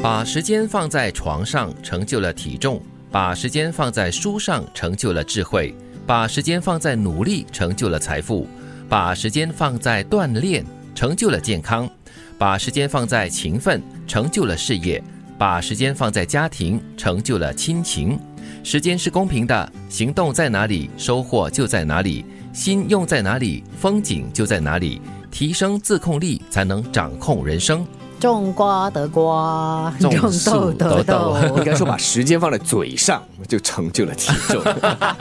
把时间放在床上，成就了体重；把时间放在书上，成就了智慧；把时间放在努力，成就了财富；把时间放在锻炼，成就了健康；把时间放在勤奋，成就了事业；把时间放在家庭，成就了亲情。时间是公平的，行动在哪里，收获就在哪里；心用在哪里，风景就在哪里。提升自控力，才能掌控人生。种瓜得瓜，种豆得豆。应该说，把时间放在嘴上，就成就了体重。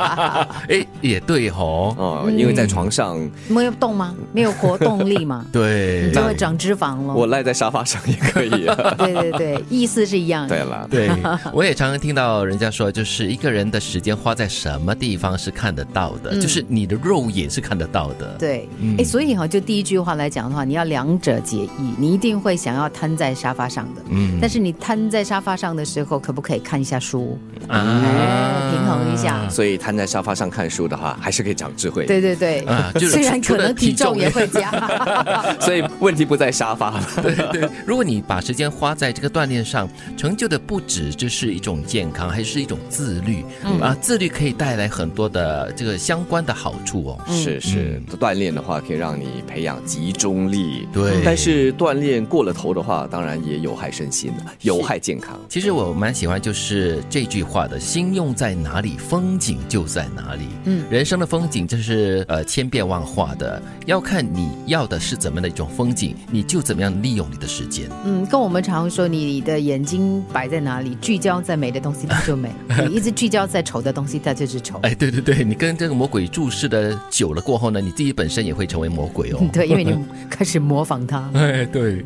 哎，也对吼。哦，因为在床上没有动吗？没有活动力嘛？对，就会长脂肪了。我赖在沙发上也可以。对对对，意思是一样的。对了，对，我也常常听到人家说，就是一个人的时间花在什么地方是看得到的，就是你的肉眼是看得到的。对，哎，所以哈，就第一句话来讲的话，你要两者皆宜，你一定会想要。瘫在沙发上的，嗯，但是你瘫在沙发上的时候，可不可以看一下书啊？平衡一下。所以瘫在沙发上看书的话，还是可以长智慧。对对对，啊，虽然可能体重也会加，所以问题不在沙发。对对，如果你把时间花在这个锻炼上，成就的不止这是一种健康，还是一种自律啊？自律可以带来很多的这个相关的好处哦。是是，锻炼的话可以让你培养集中力。对，但是锻炼过了头的。话当然也有害身心的，有害健康。其实我蛮喜欢就是这句话的：心用在哪里，风景就在哪里。嗯，人生的风景就是呃千变万化的，要看你要的是怎么样的一种风景，你就怎么样利用你的时间。嗯，跟我们常说，你的眼睛摆在哪里，聚焦在美的东西，它就美；你一直聚焦在丑的东西，它就是丑。哎，对对对，你跟这个魔鬼注视的久了过后呢，你自己本身也会成为魔鬼哦。对，因为你 开始模仿他。哎，对。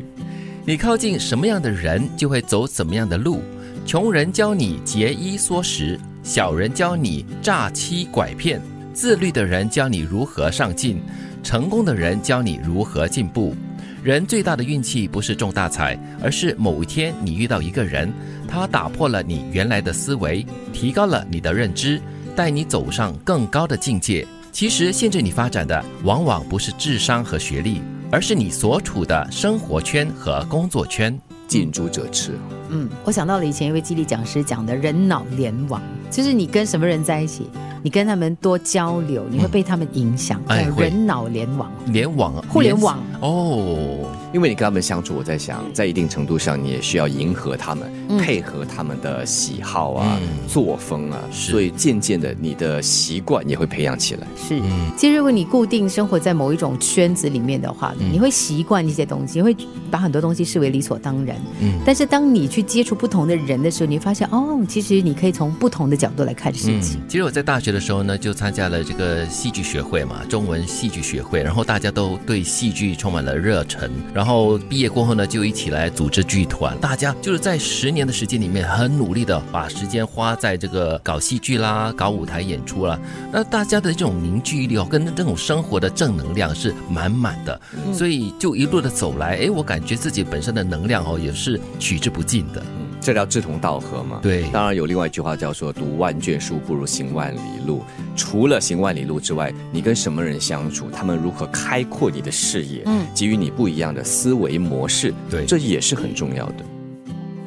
你靠近什么样的人，就会走怎么样的路。穷人教你节衣缩食，小人教你诈欺拐骗，自律的人教你如何上进，成功的人教你如何进步。人最大的运气不是中大彩，而是某一天你遇到一个人，他打破了你原来的思维，提高了你的认知，带你走上更高的境界。其实限制你发展的，往往不是智商和学历。而是你所处的生活圈和工作圈，近朱者赤。嗯，我想到了以前一位激励讲师讲的人脑联网，就是你跟什么人在一起，你跟他们多交流，你会被他们影响。哎，人脑联网，联网，互联网哦。因为你跟他们相处，我在想，在一定程度上，你也需要迎合他们，配合他们的喜好啊、作风啊，所以渐渐的，你的习惯也会培养起来。是，其实如果你固定生活在某一种圈子里面的话，你会习惯一些东西，会把很多东西视为理所当然。嗯，但是当你去接触不同的人的时候，你发现哦，其实你可以从不同的角度来看事情。其实我在大学的时候呢，就参加了这个戏剧学会嘛，中文戏剧学会，然后大家都对戏剧充满了热忱，然然后毕业过后呢，就一起来组织剧团。大家就是在十年的时间里面，很努力的把时间花在这个搞戏剧啦、搞舞台演出啦。那大家的这种凝聚力哦，跟这种生活的正能量是满满的。所以就一路的走来，哎，我感觉自己本身的能量哦，也是取之不尽的。这叫志同道合嘛？对，当然有另外一句话叫做“读万卷书不如行万里路”。除了行万里路之外，你跟什么人相处，他们如何开阔你的视野，嗯，给予你不一样的思维模式，对，这也是很重要的。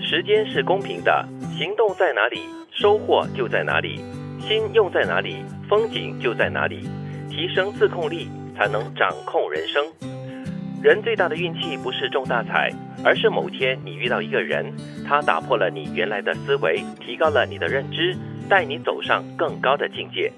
时间是公平的，行动在哪里，收获就在哪里；心用在哪里，风景就在哪里。提升自控力，才能掌控人生。人最大的运气不是中大彩。而是某天你遇到一个人，他打破了你原来的思维，提高了你的认知，带你走上更高的境界。